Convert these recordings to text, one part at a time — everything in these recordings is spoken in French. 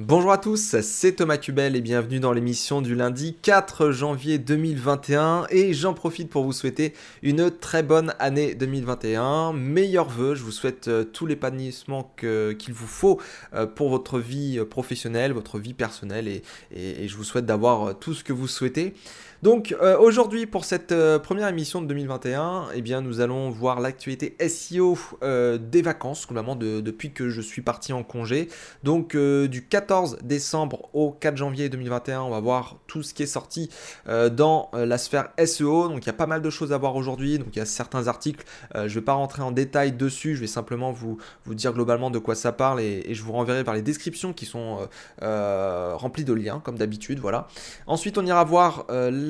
Bonjour à tous, c'est Thomas Cubel et bienvenue dans l'émission du lundi 4 janvier 2021 et j'en profite pour vous souhaiter une très bonne année 2021, meilleurs vœux, je vous souhaite euh, tout l'épanouissement qu'il vous faut euh, pour votre vie professionnelle, votre vie personnelle et je vous souhaite d'avoir tout ce que vous souhaitez. Donc euh, aujourd'hui pour cette euh, première émission de 2021, eh bien nous allons voir l'actualité SEO euh, des vacances, globalement depuis que je suis parti en congé. Donc du 14 décembre au 4 janvier 2021, on va voir tout ce qui est sorti dans la sphère SEO. Donc il y a pas mal de choses à voir aujourd'hui. Donc il y a certains articles, je ne vais pas rentrer en détail dessus, je vais simplement vous, vous dire globalement de quoi ça parle et, je vous renverrai par les descriptions qui sont remplies de liens comme d'habitude. Voilà. Ensuite on ira voir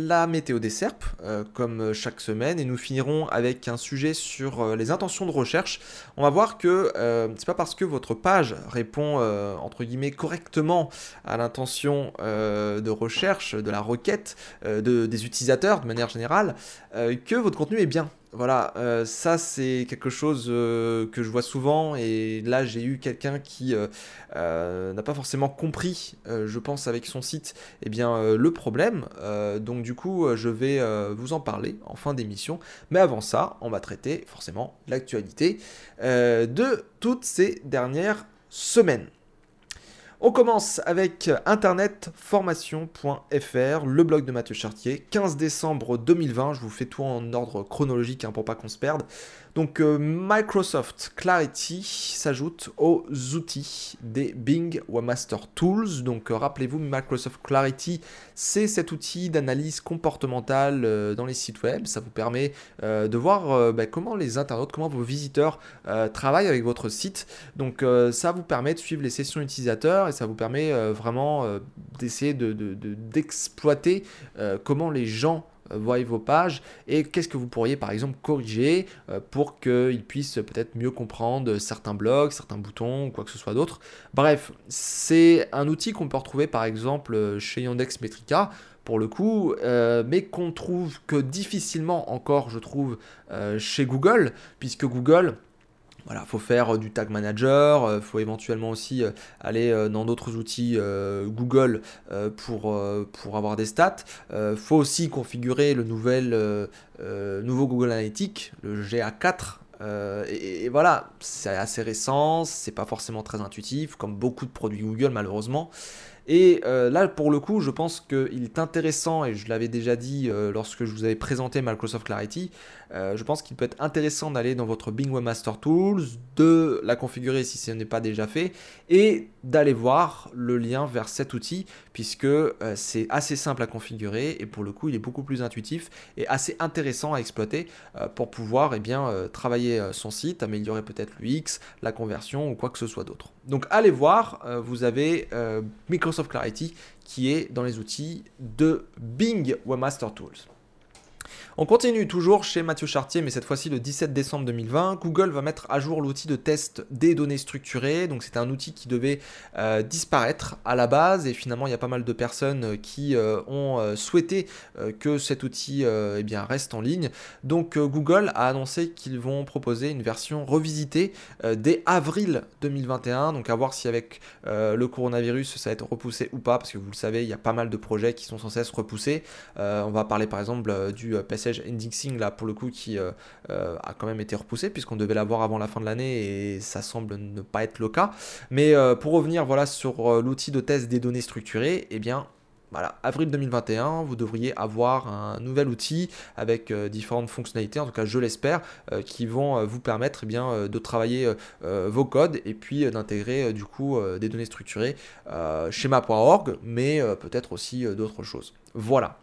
la météo des SERP, euh, comme chaque semaine, et nous finirons avec un sujet sur euh, les intentions de recherche. On va voir que euh, c'est pas parce que votre page répond entre guillemets correctement à l'intention de recherche de la requête de, des utilisateurs de manière générale que votre contenu est bien. Voilà, euh, ça c'est quelque chose euh, que je vois souvent et là j'ai eu quelqu'un qui euh, n'a pas forcément compris, je pense avec son site, eh bien le problème. donc du coup je vais vous en parler en fin d'émission. Mais avant ça, on va traiter forcément l'actualité de toutes ces dernières semaines. On commence avec internetformation.fr, le blog de Mathieu Chartier, 15 décembre 2020. Je vous fais tout en ordre chronologique hein, pour pas qu'on se perde. Donc euh, Microsoft Clarity s'ajoute aux outils des Bing Webmaster Tools. Donc euh, rappelez-vous, Microsoft Clarity, c'est cet outil d'analyse comportementale euh, dans les sites web. Ça vous permet de voir bah, comment les internautes, comment vos visiteurs travaillent avec votre site. Donc ça vous permet de suivre les sessions utilisateurs et ça vous permet vraiment d'essayer d'exploiter comment les gens vos pages et qu'est-ce que vous pourriez par exemple corriger euh, pour qu'ils puissent peut-être mieux comprendre certains blogs, certains boutons ou quoi que ce soit d'autre. Bref, c'est un outil qu'on peut retrouver par exemple chez Yandex Metrica pour le coup, euh, mais qu'on trouve que difficilement encore, je trouve, chez Google, puisque Google voilà, faut faire euh, du tag manager, euh, faut éventuellement aussi euh, aller dans d'autres outils Google pour, pour avoir des stats. Faut aussi configurer le nouvel, nouveau Google Analytics, le GA4, et, voilà, c'est assez récent, c'est pas forcément très intuitif, comme beaucoup de produits Google malheureusement. Et là, pour le coup, je pense qu'il est intéressant, et je l'avais déjà dit lorsque je vous avais présenté Microsoft Clarity, euh, je pense qu'il peut être intéressant d'aller dans votre Bing Webmaster Tools, de la configurer si ce n'est pas déjà fait, et d'aller voir le lien vers cet outil, puisque euh, c'est assez simple à configurer, et pour le coup il est beaucoup plus intuitif et assez intéressant à exploiter euh, pour pouvoir eh travailler son site, améliorer peut-être l'UX, la conversion ou quoi que ce soit d'autre. Donc allez voir, vous avez Microsoft Clarity qui est dans les outils de Bing Webmaster Tools. On continue toujours chez Mathieu Chartier, mais cette fois-ci le 17 décembre 2020. Google va mettre à jour l'outil de test des données structurées. Donc c'est un outil qui devait euh, disparaître à la base et finalement il y a pas mal de personnes euh, qui euh, ont souhaité que cet outil eh reste en ligne. Donc Google a annoncé qu'ils vont proposer une version revisitée dès avril 2021. Donc à voir si avec le coronavirus ça va être repoussé ou pas, parce que vous le savez, il y a pas mal de projets qui sont censés être repoussés. on va parler par exemple du PC indexing là pour le coup qui euh, euh, a quand même été repoussé puisqu'on devait l'avoir avant la fin de l'année et ça semble ne pas être le cas. Mais euh, pour revenir voilà sur l'outil de test des données structurées, et eh bien voilà, avril 2021, vous devriez avoir un nouvel outil avec différentes fonctionnalités, en tout cas je l'espère, qui vont vous permettre eh bien, de travailler vos codes et puis d'intégrer du coup des données structurées schéma.org, mais peut-être aussi d'autres choses. Voilà.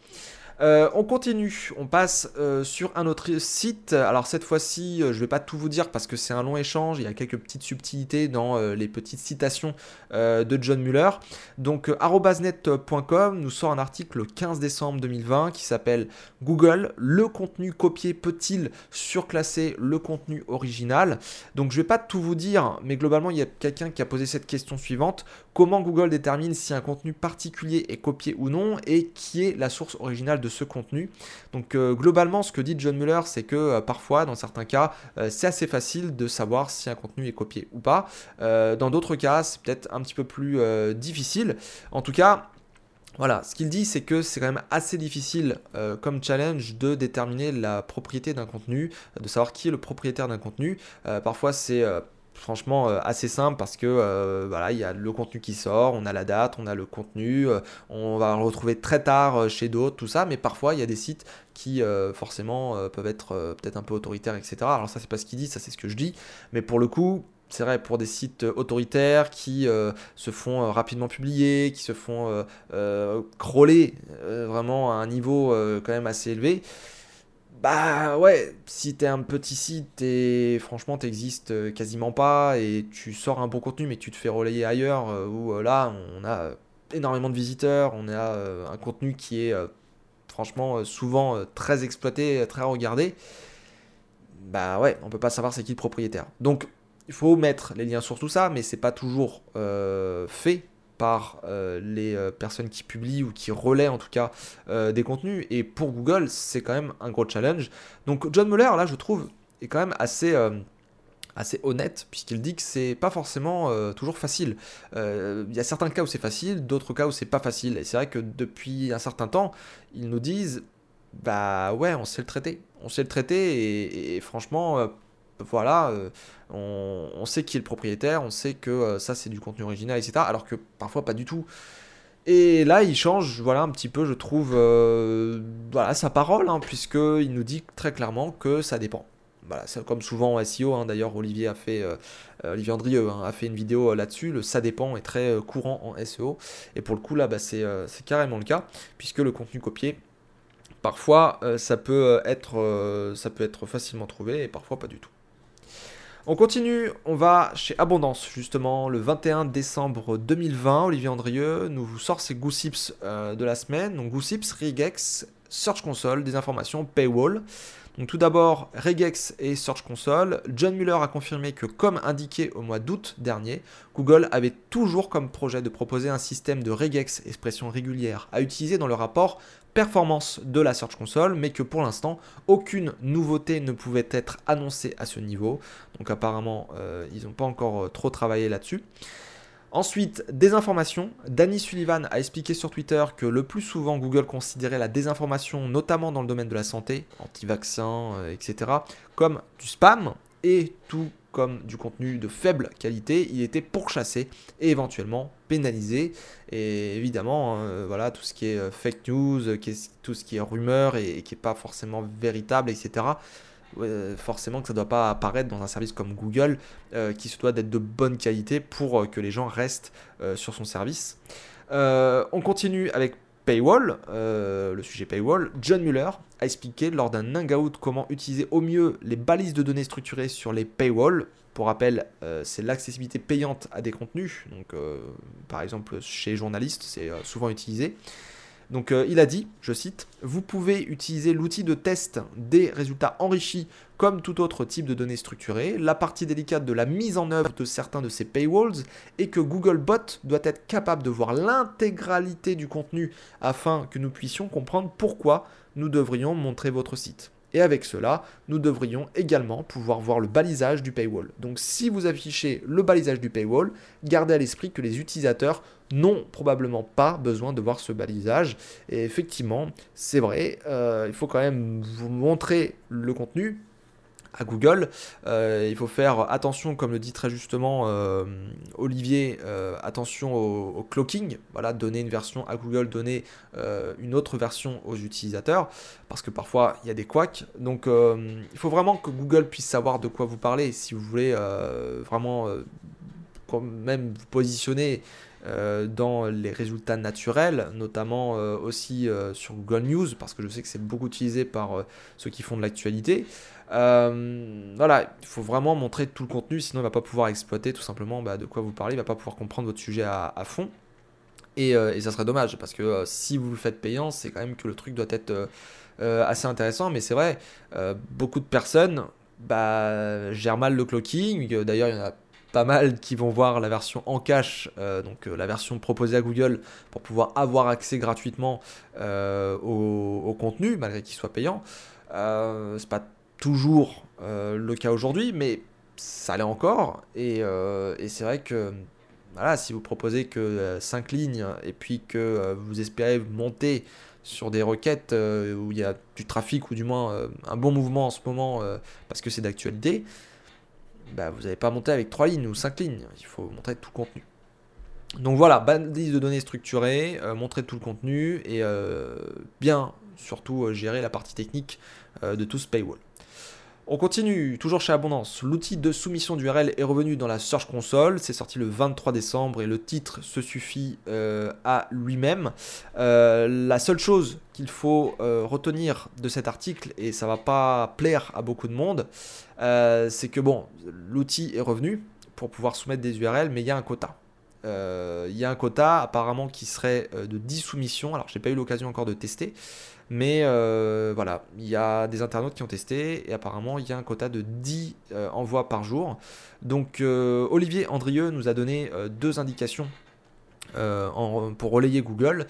Euh, on continue, on passe euh, sur un autre site. Alors cette fois-ci, euh, je ne vais pas tout vous dire parce que c'est un long échange, il y a quelques petites subtilités dans les petites citations de John Muller. Donc arrobasnet.com nous sort un article le 15 décembre 2020 qui s'appelle Google, le contenu copié peut-il surclasser le contenu original? Donc je ne vais pas tout vous dire, mais globalement il y a quelqu'un qui a posé cette question suivante. Comment Google détermine si un contenu particulier est copié ou non et qui est la source originale de ce contenu. Donc globalement, ce que dit John Muller, c'est que parfois, dans certains cas, c'est assez facile de savoir si un contenu est copié ou pas. dans d'autres cas, c'est peut-être un petit peu plus difficile. En tout cas, voilà, ce qu'il dit, c'est que c'est quand même assez difficile euh, comme challenge de déterminer la propriété d'un contenu, de savoir qui est le propriétaire d'un contenu. Euh, parfois, c'est euh, franchement assez simple parce que voilà, il y a le contenu qui sort, on a la date, on a le contenu, on va le retrouver très tard chez d'autres, tout ça. Mais parfois, il y a des sites qui forcément peuvent être peut-être un peu autoritaires, etc. Alors ça, c'est pas ce qu'il dit, ça c'est ce que je dis. Mais pour le coup, c'est vrai, pour des sites autoritaires qui euh, se font euh, rapidement publier, qui se font euh, vraiment à un niveau quand même assez élevé, bah ouais, si t'es un petit site et franchement t'existes quasiment pas et tu sors un bon contenu mais tu te fais relayer ailleurs où là on a énormément de visiteurs, on a un contenu qui est franchement souvent très exploité, très regardé, bah ouais, on peut pas savoir c'est qui le propriétaire. Donc il faut mettre les liens sur tout ça, mais c'est pas toujours euh, fait par euh, les euh, personnes qui publient ou qui relaient en tout cas des contenus. Et pour Google, c'est quand même un gros challenge. Donc John Muller, là, je trouve, est quand même assez assez honnête puisqu'il dit que c'est pas forcément toujours facile. Il y a certains cas où c'est facile, d'autres cas où c'est pas facile. Et c'est vrai que depuis un certain temps, ils nous disent bah ouais, on sait le traiter. On sait le traiter et franchement, voilà, euh, on, sait qui est le propriétaire, on sait que euh, ça c'est du contenu original, etc. Alors que parfois pas du tout. Et là, il change, voilà, un petit peu, je trouve, euh, voilà, sa parole, hein, puisqu'il nous dit très clairement que ça dépend. Voilà, c'est comme souvent en SEO, hein, d'ailleurs, Olivier a fait, Olivier Andrieux hein, a fait une vidéo là-dessus. Le ça dépend est très courant en SEO, et pour le coup là, bah, c'est carrément le cas, puisque le contenu copié, parfois, ça peut être, ça peut être facilement trouvé, et parfois pas du tout. On continue, on va chez Abondance justement le 21 décembre 2020. Olivier Andrieux nous sort ses goosips euh, de la semaine. Donc goosips, regex, Search Console, des informations, paywall. Donc tout d'abord, regex et Search Console. John Muller a confirmé que comme indiqué au mois d'août dernier, Google avait toujours comme projet de proposer un système de regex, expression régulière, à utiliser dans le rapport performance de la Search Console, mais que pour l'instant, aucune nouveauté ne pouvait être annoncée à ce niveau. Donc apparemment, euh, ils n'ont pas encore euh, trop travaillé là-dessus. Ensuite, désinformation. Danny Sullivan a expliqué sur Twitter que le plus souvent Google considérait la désinformation, notamment dans le domaine de la santé, anti-vaccins, euh, etc., comme du spam et tout comme du contenu de faible qualité, il était pourchassé et éventuellement pénalisé. Et évidemment, hein, voilà, tout ce qui est euh, fake news, tout ce qui est rumeur et, qui n'est pas forcément véritable, etc. forcément que ça doit pas apparaître dans un service comme Google euh, qui se doit d'être de bonne qualité pour euh, que les gens restent sur son service. on continue avec Paywall, euh, le sujet Paywall, John Muller a expliqué lors d'un hangout comment utiliser au mieux les balises de données structurées sur les paywalls. Pour rappel, euh, c'est l'accessibilité payante à des contenus. Euh, par exemple, chez journalistes, c'est souvent utilisé. Donc il a dit, je cite, Vous pouvez utiliser l'outil de test des résultats enrichis comme tout autre type de données structurées. La partie délicate de la mise en œuvre de certains de ces paywalls est que Googlebot doit être capable de voir l'intégralité du contenu afin que nous puissions comprendre pourquoi nous devrions montrer votre site. Et avec cela, nous devrions également pouvoir voir le balisage du paywall. Donc si vous affichez le balisage du paywall, gardez à l'esprit que les utilisateurs n'ont probablement pas besoin de voir ce balisage. Et effectivement, c'est vrai, euh, il faut quand même vous montrer le contenu, à Google. Euh, il faut faire attention, comme le dit très justement euh, Olivier, euh, attention au, clocking. Voilà, donner une version à Google, donner une autre version aux utilisateurs, parce que parfois il y a des couacs. Donc il faut vraiment que Google puisse savoir de quoi vous parlez si vous voulez vraiment quand même vous positionner dans les résultats naturels, notamment aussi sur Google News, parce que je sais que c'est beaucoup utilisé par ceux qui font de l'actualité. Euh, voilà, il faut vraiment montrer tout le contenu, sinon il va pas pouvoir exploiter tout simplement bah, de quoi vous parlez, il va pas pouvoir comprendre votre sujet à, fond. Euh, et, ça serait dommage, parce que euh, si vous le faites payant, c'est quand même que le truc doit être assez intéressant. Mais c'est vrai, beaucoup de personnes bah, gèrent mal le clocking. D'ailleurs, il y en a pas mal qui vont voir la version en cache, donc la version proposée à Google pour pouvoir avoir accès gratuitement au, au, contenu, malgré qu'il soit payant. c'est pas toujours le cas aujourd'hui, mais ça l'est encore. Et, et c'est vrai que voilà, si vous proposez que 5 lignes et puis que vous espérez monter sur des requêtes euh, où il y a du trafic ou du moins euh, un bon mouvement en ce moment euh, parce que c'est d'actualité, bah, vous n'allez pas monter avec 3 lignes ou 5 lignes, il faut montrer tout le contenu. Donc voilà, balise de données structurée, montrer tout le contenu et bien surtout gérer la partie technique de tout ce paywall. On continue, toujours chez Abondance. L'outil de soumission d'URL est revenu dans la Search Console. C'est sorti le 23 décembre et le titre se suffit euh, à lui-même. Euh, la seule chose qu'il faut euh, retenir de cet article, et ça va pas plaire à beaucoup de monde, c'est que bon, l'outil est revenu pour pouvoir soumettre des URL, mais il y a un quota. Il y a un quota apparemment qui serait de 10 soumissions. Alors, je n'ai pas eu l'occasion encore de tester. Mais euh, voilà, il y a des internautes qui ont testé et apparemment il y a un quota de 10 euh, envois par jour. Donc euh, Olivier Andrieux nous a donné deux indications pour relayer Google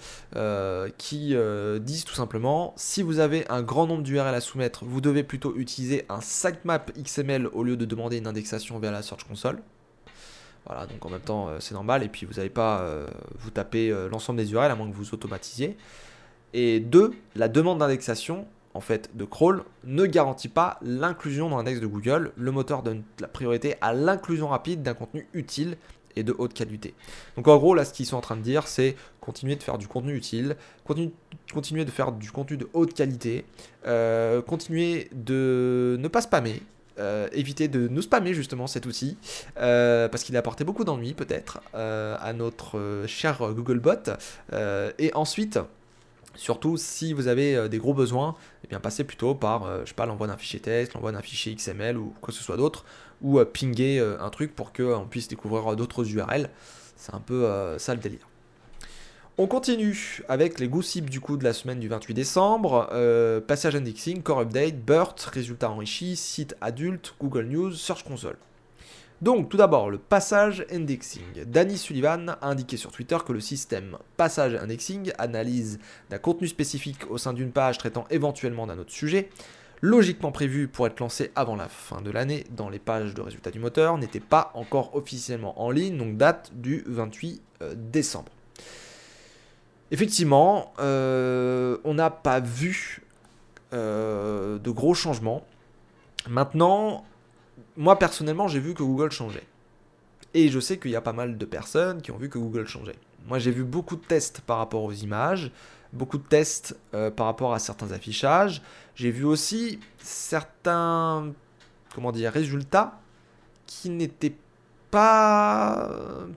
qui disent tout simplement si vous avez un grand nombre d'URL à soumettre, vous devez plutôt utiliser un sitemap XML au lieu de demander une indexation vers la Search Console. Voilà, donc en même temps c'est normal et puis vous n'allez pas vous taper l'ensemble des URL à moins que vous automatisiez. Et deux, la demande d'indexation en fait de crawl ne garantit pas l'inclusion dans l'index de Google. Le moteur donne la priorité à l'inclusion rapide d'un contenu utile et de haute qualité. Donc en gros, là, ce qu'ils sont en train de dire, c'est continuer de faire du contenu utile, continuer de faire du contenu de haute qualité, euh, continuer de ne pas spammer. Euh, éviter de nous spammer justement cet outil euh, parce qu'il a apporté beaucoup d'ennuis peut-être à notre cher Googlebot et ensuite Surtout si vous avez euh, des gros besoins, eh bien passez plutôt par, euh, je l'envoi d'un fichier test, l'envoi d'un fichier XML ou quoi que ce soit d'autre, ou euh, pinguer un truc pour qu'on puisse découvrir d'autres URL. C'est un peu ça le délire. On continue avec les gossips du coup de la semaine du 28 décembre. passage indexing, core update, BERT, résultats enrichis, site adulte, Google News, Search Console. Donc, tout d'abord, le passage indexing. Danny Sullivan a indiqué sur Twitter que le système passage indexing, analyse d'un contenu spécifique au sein d'une page traitant éventuellement d'un autre sujet, logiquement prévu pour être lancé avant la fin de l'année dans les pages de résultats du moteur, n'était pas encore officiellement en ligne, donc date du 28 euh, décembre. Effectivement, euh, on n'a pas vu euh, de gros changements. Maintenant, moi personnellement, j'ai vu que Google changeait. Et je sais qu'il y a pas mal de personnes qui ont vu que Google changeait. Moi, j'ai vu beaucoup de tests par rapport aux images, beaucoup de tests euh, par rapport à certains affichages. J'ai vu aussi certains, comment dire, résultats qui n'étaient pas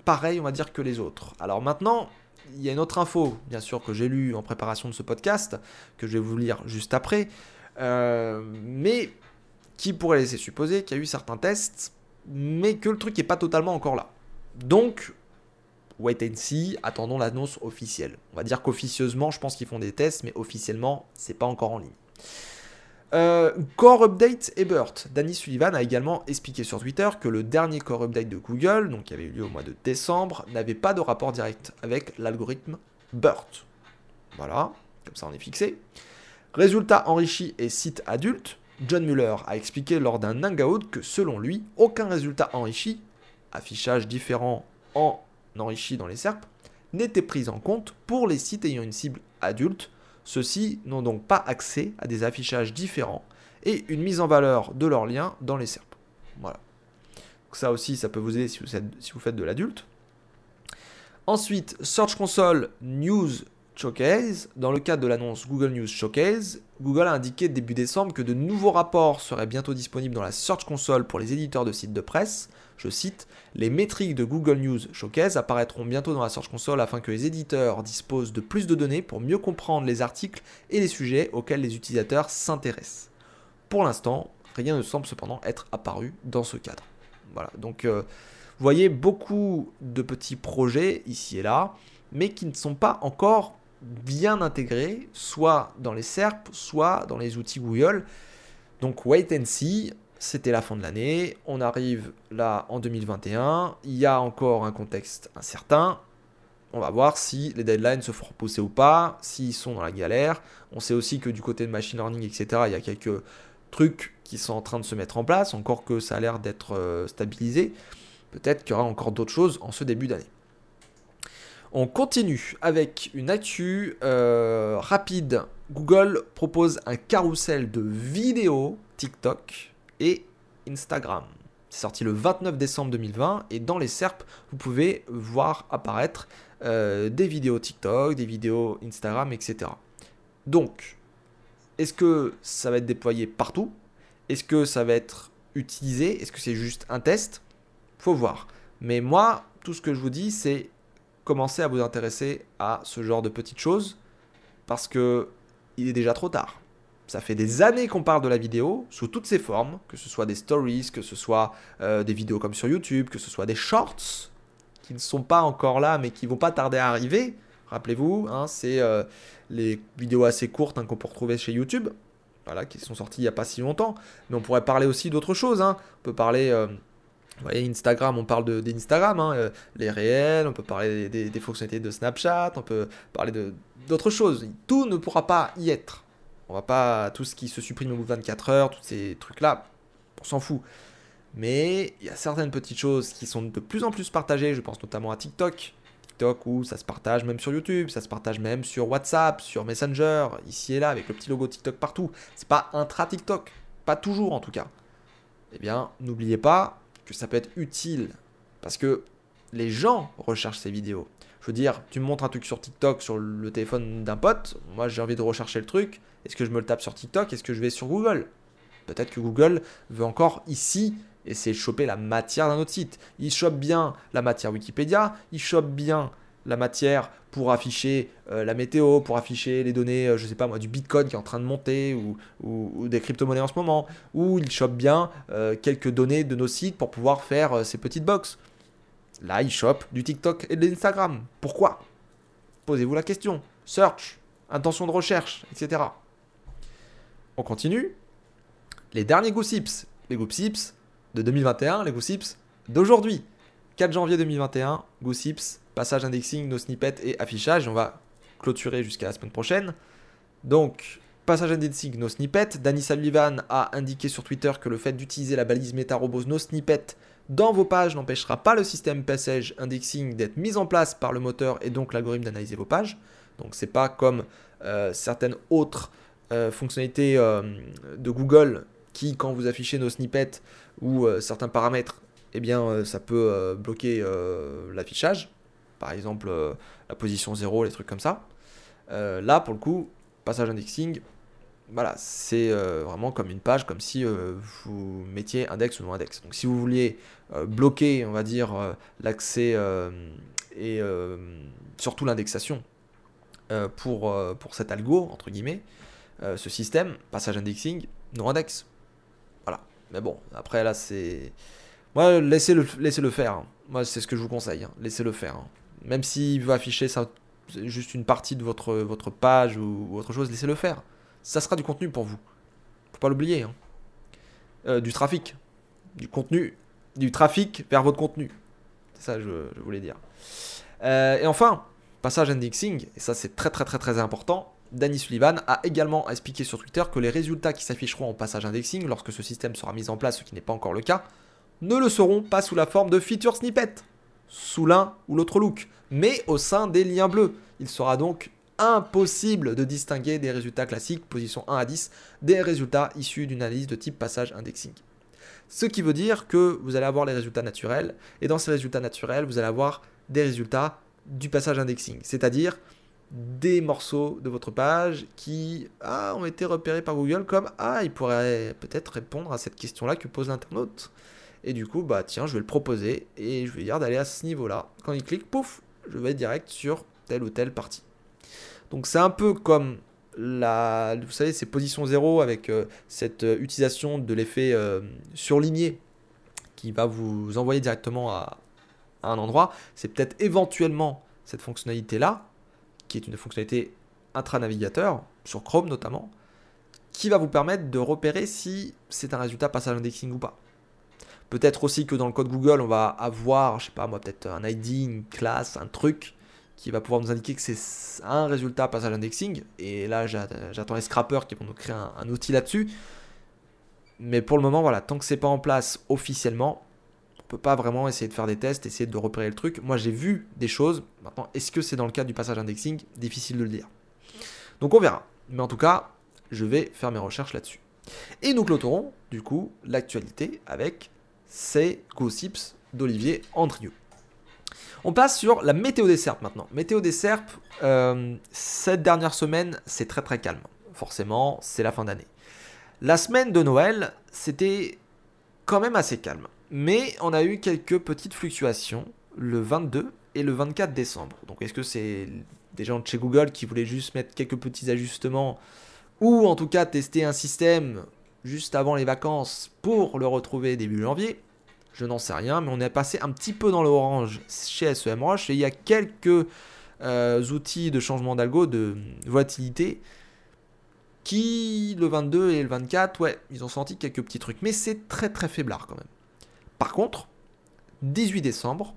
pareils, on va dire, que les autres. Alors maintenant, il y a une autre info, bien sûr, que j'ai lue en préparation de ce podcast, que je vais vous lire juste après. Euh, mais qui pourrait laisser supposer qu'il y a eu certains tests, mais que le truc n'est pas totalement encore là. Donc, wait and see, attendons l'annonce officielle. On va dire qu'officieusement, je pense qu'ils font des tests, mais officiellement, c'est pas encore en ligne. Euh, core Update et BERT. Danny Sullivan a également expliqué sur Twitter que le dernier Core Update de Google, donc qui avait eu lieu au mois de décembre, n'avait pas de rapport direct avec l'algorithme BERT. Voilà, comme ça on est fixé. Résultat enrichi et site adulte. John Muller a expliqué lors d'un hangout que selon lui, aucun résultat enrichi, affichage différent en enrichi dans les SERP, n'était pris en compte pour les sites ayant une cible adulte. Ceux-ci n'ont donc pas accès à des affichages différents et une mise en valeur de leurs liens dans les SERP. Voilà. ça aussi, ça peut vous aider si vous, si vous faites de l'adulte. Ensuite, Search Console News Showcase. Dans le cadre de l'annonce Google News Showcase, Google a indiqué début décembre que de nouveaux rapports seraient bientôt disponibles dans la Search Console pour les éditeurs de sites de presse. Je cite, les métriques de Google News Showcase apparaîtront bientôt dans la Search Console afin que les éditeurs disposent de plus de données pour mieux comprendre les articles et les sujets auxquels les utilisateurs s'intéressent. Pour l'instant, rien ne semble cependant être apparu dans ce cadre. Voilà, donc euh, vous voyez beaucoup de petits projets ici et là, mais qui ne sont pas encore bien intégré, soit dans les SERP, soit dans les outils Google. Donc wait and see. c'était la fin de l'année, on arrive là en 2021, il y a encore un contexte incertain, on va voir si les deadlines se feront pousser ou pas, s'ils sont dans la galère. On sait aussi que du côté de machine learning, etc., il y a quelques trucs qui sont en train de se mettre en place, encore que ça a l'air d'être euh, stabilisé. Peut-être qu'il y aura encore d'autres choses en ce début d'année. On continue avec une actu euh, rapide. Google propose un carrousel de vidéos TikTok et Instagram. C'est sorti le 29 décembre 2020 et dans les SERP, vous pouvez voir apparaître euh, des vidéos TikTok, des vidéos Instagram, etc. Donc, est-ce que ça va être déployé partout? Est-ce que ça va être utilisé? Est-ce que c'est juste un test? Faut voir. Mais moi, tout ce que je vous dis, c'est commencer à vous intéresser à ce genre de petites choses parce que il est déjà trop tard. Ça fait des années qu'on parle de la vidéo sous toutes ses formes, que ce soit des stories, que ce soit euh, des vidéos comme sur YouTube, que ce soit des shorts qui ne sont pas encore là mais qui vont pas tarder à arriver. Rappelez-vous, hein, c'est euh, les vidéos assez courtes hein, qu'on peut retrouver chez YouTube, voilà, qui sont sorties il n'y a pas si longtemps. Mais on pourrait parler aussi d'autres choses. Hein. On peut parler, euh, voyez, Instagram, on parle d'Instagram, hein, les réels, on peut parler des, des, fonctionnalités de Snapchat, on peut parler d'autres choses. Tout ne pourra pas y être. On va pas tout ce qui se supprime au bout de 24 heures, tous ces trucs-là, on s'en fout. Mais il y a certaines petites choses qui sont de plus en plus partagées, je pense notamment à TikTok. TikTok où ça se partage même sur YouTube, ça se partage même sur WhatsApp, sur Messenger, ici et là, avec le petit logo TikTok partout. C'est pas intra-TikTok, pas toujours en tout cas. Eh bien, n'oubliez pas que ça peut être utile parce que les gens recherchent ces vidéos. Je veux dire, tu me montres un truc sur TikTok sur le téléphone d'un pote, moi j'ai envie de rechercher le truc, est-ce que je me le tape sur TikTok? Est-ce que je vais sur Google? Peut-être que Google veut encore ici essayer de choper la matière d'un autre site. Il chope bien la matière Wikipédia, il chope bien la matière pour afficher euh, la météo, pour afficher les données, je euh, je sais pas moi, du Bitcoin qui est en train de monter ou, des crypto-monnaies en ce moment, ou il chope bien euh, quelques données de nos sites pour pouvoir faire ces petites box. Là, il chope du TikTok et de l'Instagram. Pourquoi? Posez-vous la question. Search, intention de recherche, etc. On continue. Les derniers Goosips. Les Goosips de 2021, les Goosips d'aujourd'hui. 4 janvier 2021, Goosips, passage indexing, no snippet et affichage. On va clôturer jusqu'à la semaine prochaine. Donc, passage indexing, no snippet. Danny Sullivan a indiqué sur Twitter que le fait d'utiliser la balise MetaRobot no snippet dans vos pages n'empêchera pas le système passage indexing d'être mis en place par le moteur et donc l'algorithme d'analyser vos pages. Donc c'est pas comme euh, certaines autres euh, fonctionnalités euh, de Google qui, quand vous affichez nos snippets ou certains paramètres, eh bien, ça peut bloquer l'affichage. Par exemple, la position 0, les trucs comme ça. là, pour le coup, passage indexing, voilà, c'est vraiment comme une page, comme si vous mettiez index ou non index. Donc si vous vouliez bloquer, on va dire, l'accès et surtout l'indexation pour, pour cet algo, entre guillemets, euh, ce système, passage indexing, non index. Voilà. Mais bon, après là, c'est. Moi, laissez-le laissez -le faire. Hein. Moi, c'est ce que je vous conseille. Hein. Laissez-le faire. Hein. Même s'il veut afficher juste une partie de votre, page ou, autre chose, laissez-le faire. Ça sera du contenu pour vous. Faut pas l'oublier. Euh, du trafic. Du contenu. Du trafic vers votre contenu. C'est ça que je, voulais dire. Euh, et enfin, passage indexing, et ça c'est très très très très important, Danny Sullivan a également expliqué sur Twitter que les résultats qui s'afficheront en passage indexing lorsque ce système sera mis en place, ce qui n'est pas encore le cas, ne le seront pas sous la forme de feature snippet, sous l'un ou l'autre look, mais au sein des liens bleus. Il sera donc impossible de distinguer des résultats classiques, position 1 à 10, des résultats issus d'une analyse de type passage indexing. Ce qui veut dire que vous allez avoir les résultats naturels, et dans ces résultats naturels, vous allez avoir des résultats du passage indexing, c'est-à-dire des morceaux de votre page qui ah, ont été repérés par Google comme ah, il pourrait peut-être répondre à cette question-là que pose l'internaute. Et du coup, bah tiens, je vais le proposer et je vais dire d'aller à ce niveau-là. Quand il clique, pouf, je vais direct sur telle ou telle partie. Donc c'est un peu comme la, vous savez, ces positions zéro avec euh, cette euh, utilisation de l'effet euh, surligné qui va vous envoyer directement à, à un endroit. C'est peut-être éventuellement cette fonctionnalité-là qui est une fonctionnalité intra-navigateur, sur Chrome notamment, qui va vous permettre de repérer si c'est un résultat passage indexing ou pas. Peut-être aussi que dans le code Google, on va avoir, je sais pas moi, peut-être un ID, une classe, un truc qui va pouvoir nous indiquer que c'est un résultat passage indexing. Et là, j'attends les scrappers qui vont nous créer un, outil là-dessus. Mais pour le moment, voilà, tant que c'est pas en place officiellement, on peut pas vraiment essayer de faire des tests, essayer de repérer le truc. Moi, j'ai vu des choses. Maintenant, est-ce que c'est dans le cadre du passage indexing? Difficile de le dire. Donc on verra. Mais en tout cas, je vais faire mes recherches là-dessus. Et nous clôturons, du coup, l'actualité avec ces gossips d'Olivier Andrieux. On passe sur la météo des Serpes maintenant. Météo des Serpes, euh, cette dernière semaine, c'est très très calme. Forcément, c'est la fin d'année. La semaine de Noël, c'était quand même assez calme. Mais on a eu quelques petites fluctuations le 22 et le 24 décembre. Donc est-ce que c'est des gens de chez Google qui voulaient juste mettre quelques petits ajustements ou en tout cas tester un système juste avant les vacances pour le retrouver début janvier Je n'en sais rien, mais on est passé un petit peu dans l'orange chez SEMrush et il y a quelques euh, outils de changement d'algo, de volatilité qui le 22 et le 24, ouais, ils ont senti quelques petits trucs, mais c'est très très faiblard quand même. Par contre, 18 décembre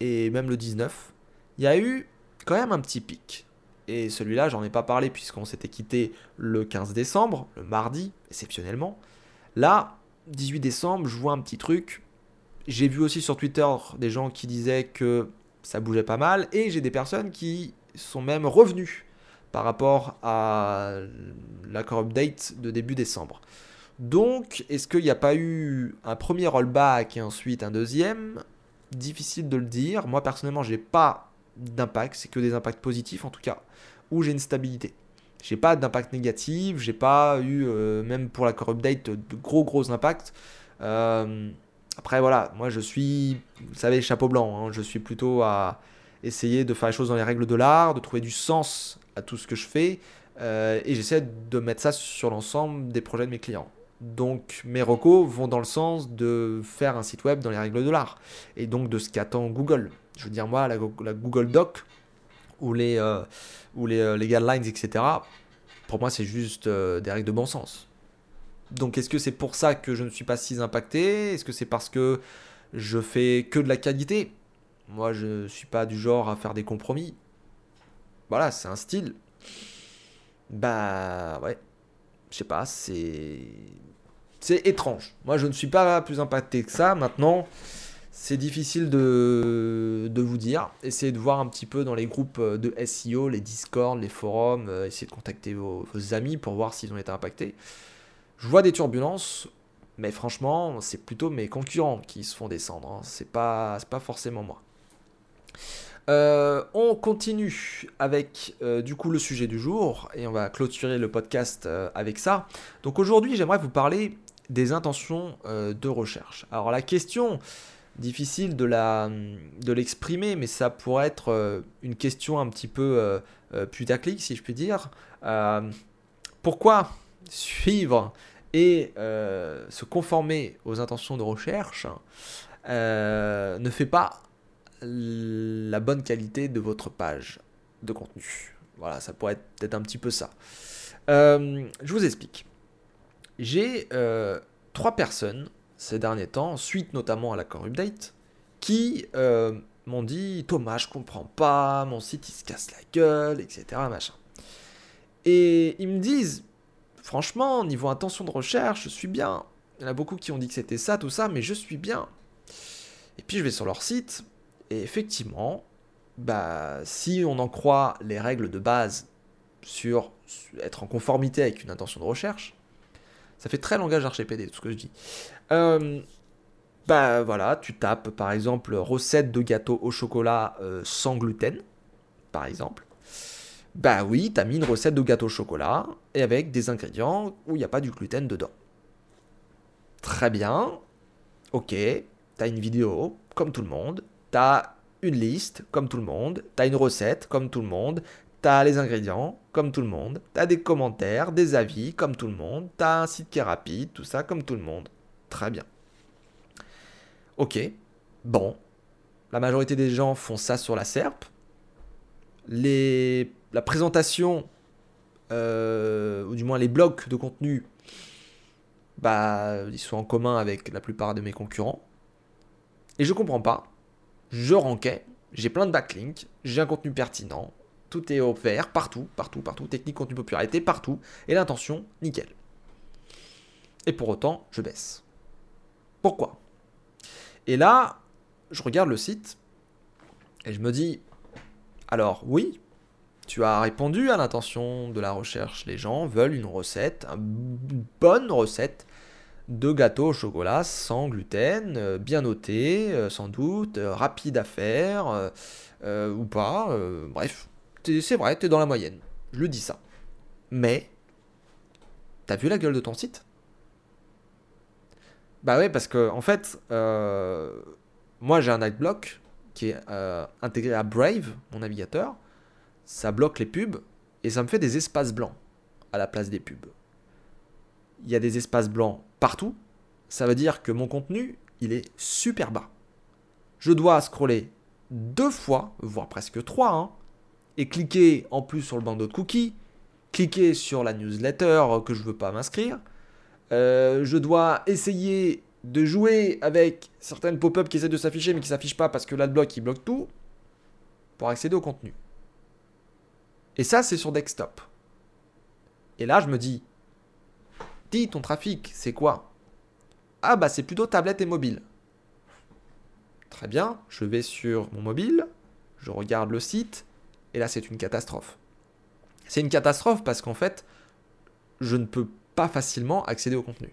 et même le 19, il y a eu quand même un petit pic. Et celui-là, j'en ai pas parlé puisqu'on s'était quitté le 15 décembre, le mardi, exceptionnellement. Là, 18 décembre, je vois un petit truc. J'ai vu aussi sur Twitter des gens qui disaient que ça bougeait pas mal. Et j'ai des personnes qui sont même revenues par rapport à l'accord update de début décembre. Donc, est-ce qu'il n'y a pas eu un premier rollback et ensuite un deuxième? Difficile de le dire. Moi, personnellement, j'ai pas d'impact, c'est que des impacts positifs en tout cas, où j'ai une stabilité. J'ai pas d'impact négatif, j'ai pas eu, euh, même pour l'accord update, de gros gros impacts. Euh, après voilà, moi je suis, vous savez, chapeau blanc, hein, je suis plutôt à essayer de faire les choses dans les règles de l'art, de trouver du sens à tout ce que je fais, euh, et j'essaie de mettre ça sur l'ensemble des projets de mes clients. Donc mes recos vont dans le sens de faire un site web dans les règles de l'art, et donc de ce qu'attend Google. Je veux dire, moi, la, Google Doc ou les, euh, ou les, euh, les, guidelines, etc., pour moi, c'est juste euh, des règles de bon sens. Donc, est-ce que c'est pour ça que je ne suis pas si impacté? Est-ce que c'est parce que je fais que de la qualité? Moi, je ne suis pas du genre à faire des compromis. Voilà, c'est un style. Bah, ouais. Je sais pas, c'est. C'est étrange. Moi, je ne suis pas plus impacté que ça. Maintenant, c'est difficile de, vous dire. Essayez de voir un petit peu dans les groupes de SEO, les Discord, les forums, euh, essayez de contacter vos, amis pour voir s'ils ont été impactés. Je vois des turbulences, mais franchement, c'est plutôt mes concurrents qui se font descendre. Hein. C'est pas, pas forcément moi. Euh, on continue avec euh, du coup le sujet du jour et on va clôturer le podcast avec ça. Donc aujourd'hui, j'aimerais vous parler des intentions de recherche. Alors la question difficile de la de l'exprimer, mais ça pourrait être euh, une question un petit peu euh, euh, putaclic, si je puis dire. pourquoi suivre et se conformer aux intentions de recherche ne fait pas la bonne qualité de votre page de contenu? Voilà, ça pourrait être peut-être un petit peu ça. je vous explique. J'ai trois personnes ces derniers temps, suite notamment à l'accord update, qui euh, m'ont dit Thomas, je comprends pas, mon site il se casse la gueule, etc. Et ils me disent Franchement, niveau intention de recherche, je suis bien. Il y en a beaucoup qui ont dit que c'était ça, tout ça, mais je suis bien. Et puis je vais sur leur site, et effectivement, bah, si on en croit les règles de base sur être en conformité avec une intention de recherche, ça fait très langage RGPD, tout ce que je dis. Euh, bah voilà, tu tapes par exemple recette de gâteau au chocolat euh, sans gluten, par exemple. Bah oui, t'as mis une recette de gâteau au chocolat et avec des ingrédients où il n'y a pas du gluten dedans. Très bien. Ok, t'as une vidéo comme tout le monde, t'as une liste comme tout le monde, t'as une recette comme tout le monde, t'as les ingrédients comme tout le monde, t'as des commentaires, des avis comme tout le monde, t'as un site qui est rapide, tout ça comme tout le monde. Très bien. Ok, bon. La majorité des gens font ça sur la SERP. Les... La présentation ou du moins les blocs de contenu, bah, ils sont en commun avec la plupart de mes concurrents. Et je comprends pas. Je ranquais, j'ai plein de backlinks, j'ai un contenu pertinent, tout est offert partout, partout, partout, technique, contenu, popularité, partout, et l'intention, nickel. Et pour autant, je baisse. Pourquoi? Et là, je regarde le site, et je me dis, alors oui, tu as répondu à l'intention de la recherche. Les gens veulent une recette, une bonne recette de gâteau au chocolat sans gluten, euh, bien noté, euh, sans doute, euh, rapide à faire, ou pas. bref, c'est vrai, tu es dans la moyenne. Je le dis ça. Mais, t'as vu la gueule de ton site? Bah ouais, parce que, en fait, moi j'ai un adblock qui est intégré à Brave, mon navigateur ça bloque les pubs et ça me fait des espaces blancs à la place des pubs. Il y a des espaces blancs partout, ça veut dire que mon contenu, il est super bas. Je dois scroller deux fois, voire presque trois, hein, et cliquer en plus sur le bandeau de cookies, cliquer sur la newsletter que je veux pas m'inscrire. Euh, je dois essayer de jouer avec certaines pop-up qui essaient de s'afficher mais qui ne s'affichent pas parce que l'adblock il bloque tout pour accéder au contenu. Et ça, c'est sur desktop. Et là, je me dis, dis, ton trafic, c'est quoi? Ah bah c'est plutôt tablette et mobile. Très bien, je vais sur mon mobile, je regarde le site, et là c'est une catastrophe. C'est une catastrophe parce qu'en fait, je ne peux pas facilement accéder au contenu.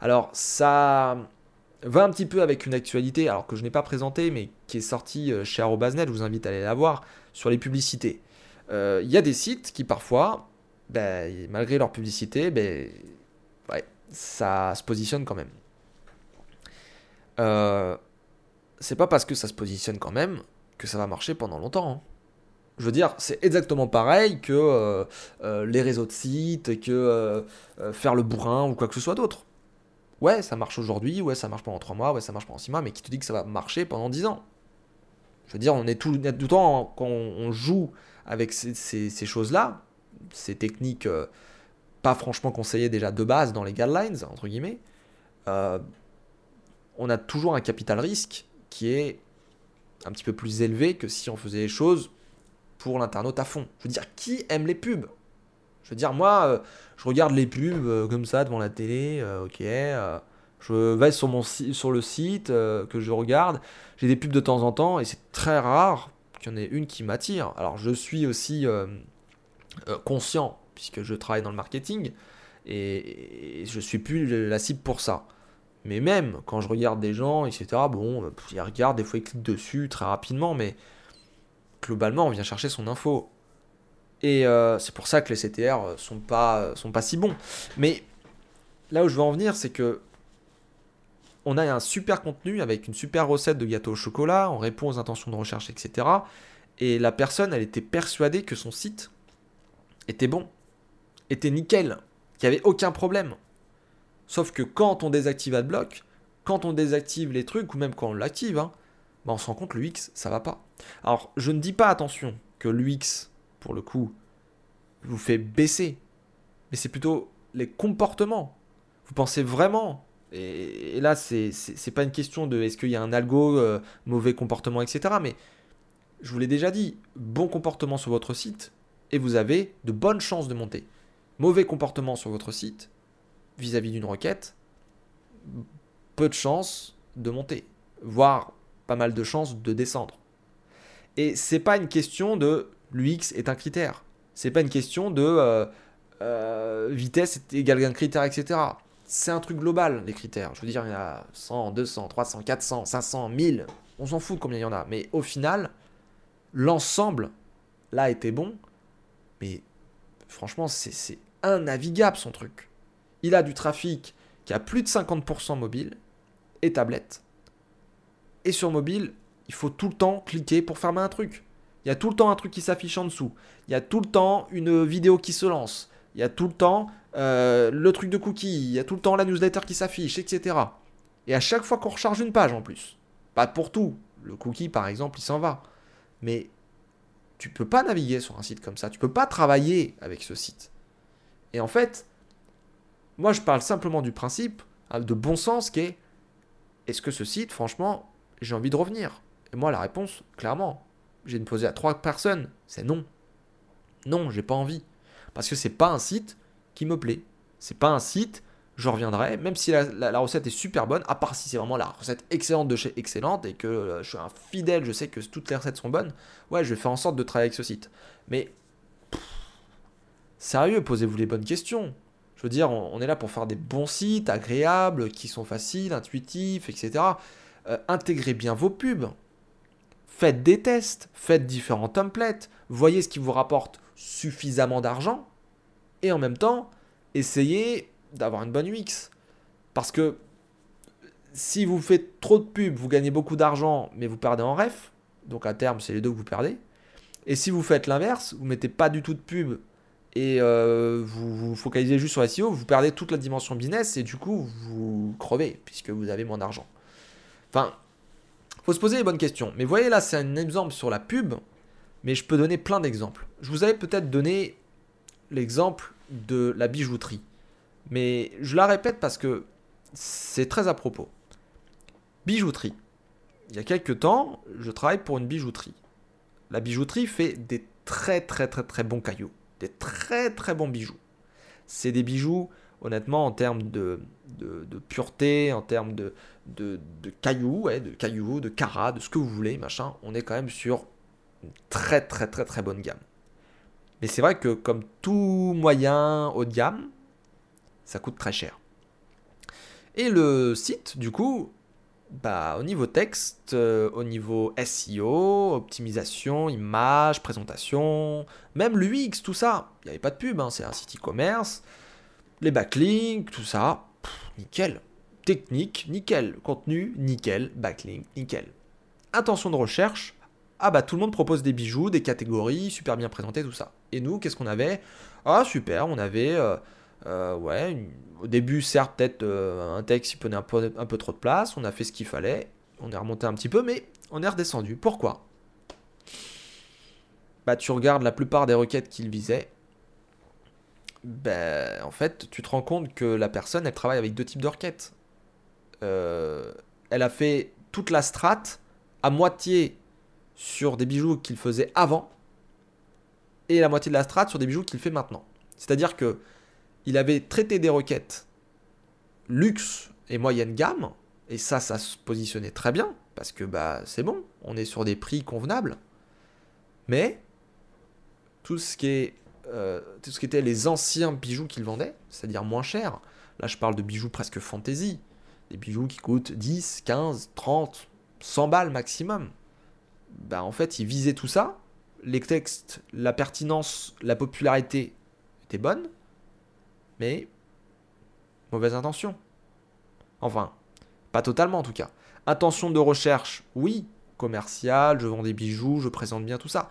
Alors ça va un petit peu avec une actualité, alors que je n'ai pas présenté, mais qui est sortie euh, chez Arobasnet, je vous invite à aller la voir, sur les publicités. Euh, il y a des sites qui parfois, ben, malgré leur publicité, ben, ça se positionne quand même. Euh, c'est pas parce que ça se positionne quand même que ça va marcher pendant longtemps. Hein. Je veux dire, c'est exactement pareil que euh, les réseaux de sites, que faire le bourrin ou quoi que ce soit d'autre. Ouais, ça marche aujourd'hui, ouais, ça marche pendant 3 mois, ouais, ça marche pendant 6 mois, mais qui te dit que ça va marcher pendant 10 ans? Je veux dire, on est tout, tout le temps, quand on joue avec ces, choses-là, ces techniques euh, pas franchement conseillées déjà de base dans les guidelines, entre guillemets, euh, on a toujours un capital risque qui est un petit peu plus élevé que si on faisait les choses pour l'internaute à fond. Je veux dire, qui aime les pubs? Je veux dire, moi, euh, je regarde les pubs comme ça devant la télé, ok, je vais sur, mon, sur le site que je regarde, j'ai des pubs de temps en temps et c'est très rare qu'il y en ait une qui m'attire. Alors je suis aussi euh, euh, conscient, puisque je travaille dans le marketing, et, je suis plus la cible pour ça. Mais même quand je regarde des gens, etc., bon, ils regardent, des fois ils cliquent dessus très rapidement, mais globalement on vient chercher son info. Et euh, c'est pour ça que les CTR sont pas, sont pas si bons. Mais là où je veux en venir, c'est que on a un super contenu avec une super recette de gâteau au chocolat, on répond aux intentions de recherche, etc. Et la personne, elle était persuadée que son site était bon, était nickel, qu'il n'y avait aucun problème. Sauf que quand on désactive AdBlock, quand on désactive les trucs, ou même quand on l'active, hein, bah, on se rend compte que l'UX, ça va pas. Alors, je ne dis pas, attention, que l'UX, pour le coup, vous fait baisser, mais c'est plutôt les comportements. Vous pensez vraiment et, là, c'est pas une question de est-ce qu'il y a un algo, euh, mauvais comportement, etc. Mais je vous l'ai déjà dit, bon comportement sur votre site et vous avez de bonnes chances de monter. Mauvais comportement sur votre site vis-à-vis d'une requête, peu de chances de monter, voire pas mal de chances de descendre. Et c'est pas une question de l'UX est un critère. C'est pas une question de euh, euh, vitesse est égal à un critère, etc c'est un truc global, les critères. Je veux dire, il y a 100, 200, 300, 400, 500, 1000. On s'en fout combien il y en a. Mais au final, l'ensemble, là, était bon. Mais franchement, c'est innavigable son truc. Il a du trafic qui a plus de 50% mobile et tablette. Et sur mobile, il faut tout le temps cliquer pour fermer un truc. Il y a tout le temps un truc qui s'affiche en dessous. Il y a tout le temps une vidéo qui se lance. Il y a tout le temps euh, le truc de cookie, il y a tout le temps la newsletter qui s'affiche, etc. Et à chaque fois qu'on recharge une page en plus. Pas pour tout. Le cookie, par exemple, il s'en va. Mais tu peux pas naviguer sur un site comme ça, tu peux pas travailler avec ce site. Et en fait, moi je parle simplement du principe hein, de bon sens qui est est-ce que ce site, franchement, j'ai envie de revenir Et moi la réponse, clairement, j'ai posé à trois personnes, c'est non. Non, j'ai pas envie. Parce que c'est pas un site qui me plaît. C'est pas un site, je reviendrai, même si la, recette est super bonne, à part si c'est vraiment la recette excellente de chez Excellente et que euh, je suis un fidèle, je sais que toutes les recettes sont bonnes, ouais, je vais faire en sorte de travailler avec ce site. Mais, sérieux, posez-vous les bonnes questions. Je veux dire, on, est là pour faire des bons sites, agréables, qui sont faciles, intuitifs, etc. Euh, intégrez bien vos pubs. Faites des tests, faites différents templates, voyez ce qui vous rapporte suffisamment d'argent, et en même temps, essayez d'avoir une bonne UX. Parce que si vous faites trop de pubs, vous gagnez beaucoup d'argent, mais vous perdez en ref, donc à terme, c'est les deux que vous perdez. Et si vous faites l'inverse, vous mettez pas du tout de pub et euh, vous vous focalisez juste sur SEO, vous perdez toute la dimension business et du coup, vous crevez puisque vous avez moins d'argent. Enfin, faut se poser les bonnes questions. Mais voyez là, c'est un exemple sur la pub, mais je peux donner plein d'exemples. Je vous avais peut-être donné l'exemple de la bijouterie. Mais je la répète parce que c'est très à propos. Bijouterie. Il y a quelques temps, je travaille pour une bijouterie. La bijouterie fait des très très très très bons cailloux. Des très très bons bijoux. C'est des bijoux, honnêtement, en termes de, pureté, en termes de, cailloux, de cailloux, de carats, de ce que vous voulez, machin. On est quand même sur une très très très très bonne gamme. Mais c'est vrai que comme tout moyen haut de gamme, ça coûte très cher. Et le site, du coup, bah, au niveau texte, euh, au niveau SEO, optimisation, image, présentation, même l'UX, tout ça, il n'y avait pas de pub, hein, c'est un site e-commerce, les backlinks, tout ça, nickel. Technique, nickel. Contenu, nickel. Backlink, nickel. Intention de recherche, ah bah tout le monde propose des bijoux, des catégories, super bien présentés, tout ça. Et nous, qu'est-ce qu'on avait? Ah super, on avait... Euh, euh, ouais, au début, certes, peut-être euh, un texte qui prenait un peu, un peu trop de place. On a fait ce qu'il fallait. On est remonté un petit peu, mais on est redescendu. Pourquoi? Bah, tu regardes la plupart des requêtes qu'il visait. Ben, en fait, tu te rends compte que la personne, elle travaille avec deux types de requêtes. Euh, elle a fait toute la strate à moitié sur des bijoux qu'il faisait avant et la moitié de la strate sur des bijoux qu'il fait maintenant. C'est-à-dire que il avait traité des requêtes luxe et moyenne gamme, et ça, ça se positionnait très bien, parce que bah c'est bon, on est sur des prix convenables. Mais tout ce qui est euh, tout ce qui était les anciens bijoux qu'il vendait, c'est-à-dire moins cher, là je parle de bijoux presque fantasy, des bijoux qui coûtent 10, 15, 30, 100 balles maximum. Bah en fait, il visait tout ça, les textes, la pertinence, la popularité étaient bonnes, mais mauvaise intention. Enfin, pas totalement en tout cas. Intention de recherche, oui, commercial, je vends des bijoux, je présente bien tout ça.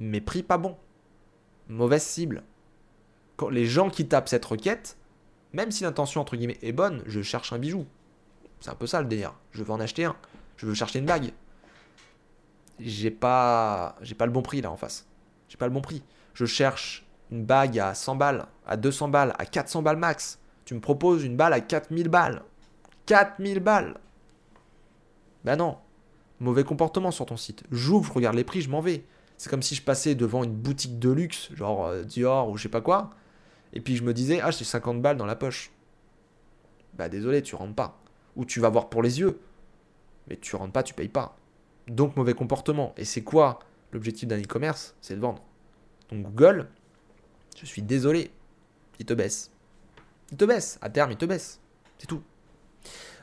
Mais prix pas bon. Mauvaise cible. Les gens qui tapent cette requête, même si l'intention entre guillemets est bonne, je cherche un bijou. C'est un peu ça le délire. Je veux en acheter un. Je veux chercher une bague. J'ai pas j'ai pas le bon prix là en face. J'ai pas le bon prix. Je cherche une bague à 100 balles, à 200 balles, à 400 balles max. Tu me proposes une balle à 4000 balles. 4000 balles Ben non. Mauvais comportement sur ton site. J'ouvre, regarde les prix, je m'en vais. C'est comme si je passais devant une boutique de luxe, genre euh, Dior ou je sais pas quoi, et puis je me disais, ah, j'ai 50 balles dans la poche. Bah désolé, tu rentres pas. Ou tu vas voir pour les yeux. Mais tu rentres pas, tu payes pas. Donc mauvais comportement. Et c'est quoi l'objectif d'un e-commerce? C'est de vendre. Donc Google, je suis désolé. Il te baisse. Il te baisse. À terme, il te baisse. C'est tout.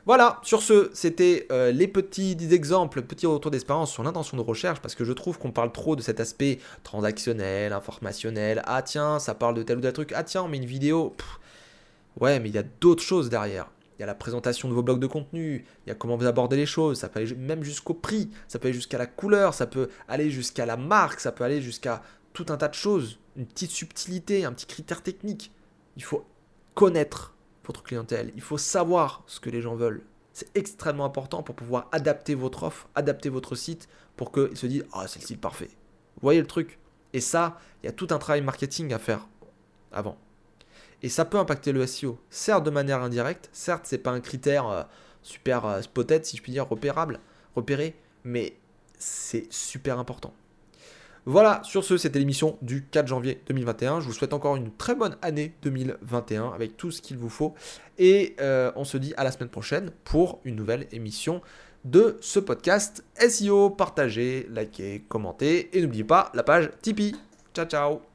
Voilà, sur ce, c'était euh, les petits exemples, petits retours d'expérience sur l'intention de recherche, parce que je trouve qu'on parle trop de cet aspect transactionnel, informationnel. Ah tiens, ça parle de tel ou tel truc. Ah tiens, on met une vidéo. ouais, mais il y a d'autres choses derrière. Il y a la présentation de vos blocs de contenu, il y a comment vous abordez les choses, ça peut aller même jusqu'au prix, ça peut aller jusqu'à la couleur, ça peut aller jusqu'à la marque, ça peut aller jusqu'à tout un tas de choses, une petite subtilité, un petit critère technique. Il faut connaître votre clientèle, il faut savoir ce que les gens veulent. C'est extrêmement important pour pouvoir adapter votre offre, adapter votre site pour qu'ils se disent Ah, c'est le site parfait. voyez le truc? Et ça, il y a tout un travail marketing à faire avant. Et ça peut impacter le SEO, certes de manière indirecte, certes c'est pas un critère euh, super euh, spotted si je puis dire repérable, repéré, mais c'est super important. Voilà, sur ce, c'était l'émission du 4 janvier 2021. Je vous souhaite encore une très bonne année 2021 avec tout ce qu'il vous faut. Et euh, on se dit à la semaine prochaine pour une nouvelle émission de ce podcast SEO. Partagez, likez, commentez et n'oubliez pas la page Tipeee. Ciao ciao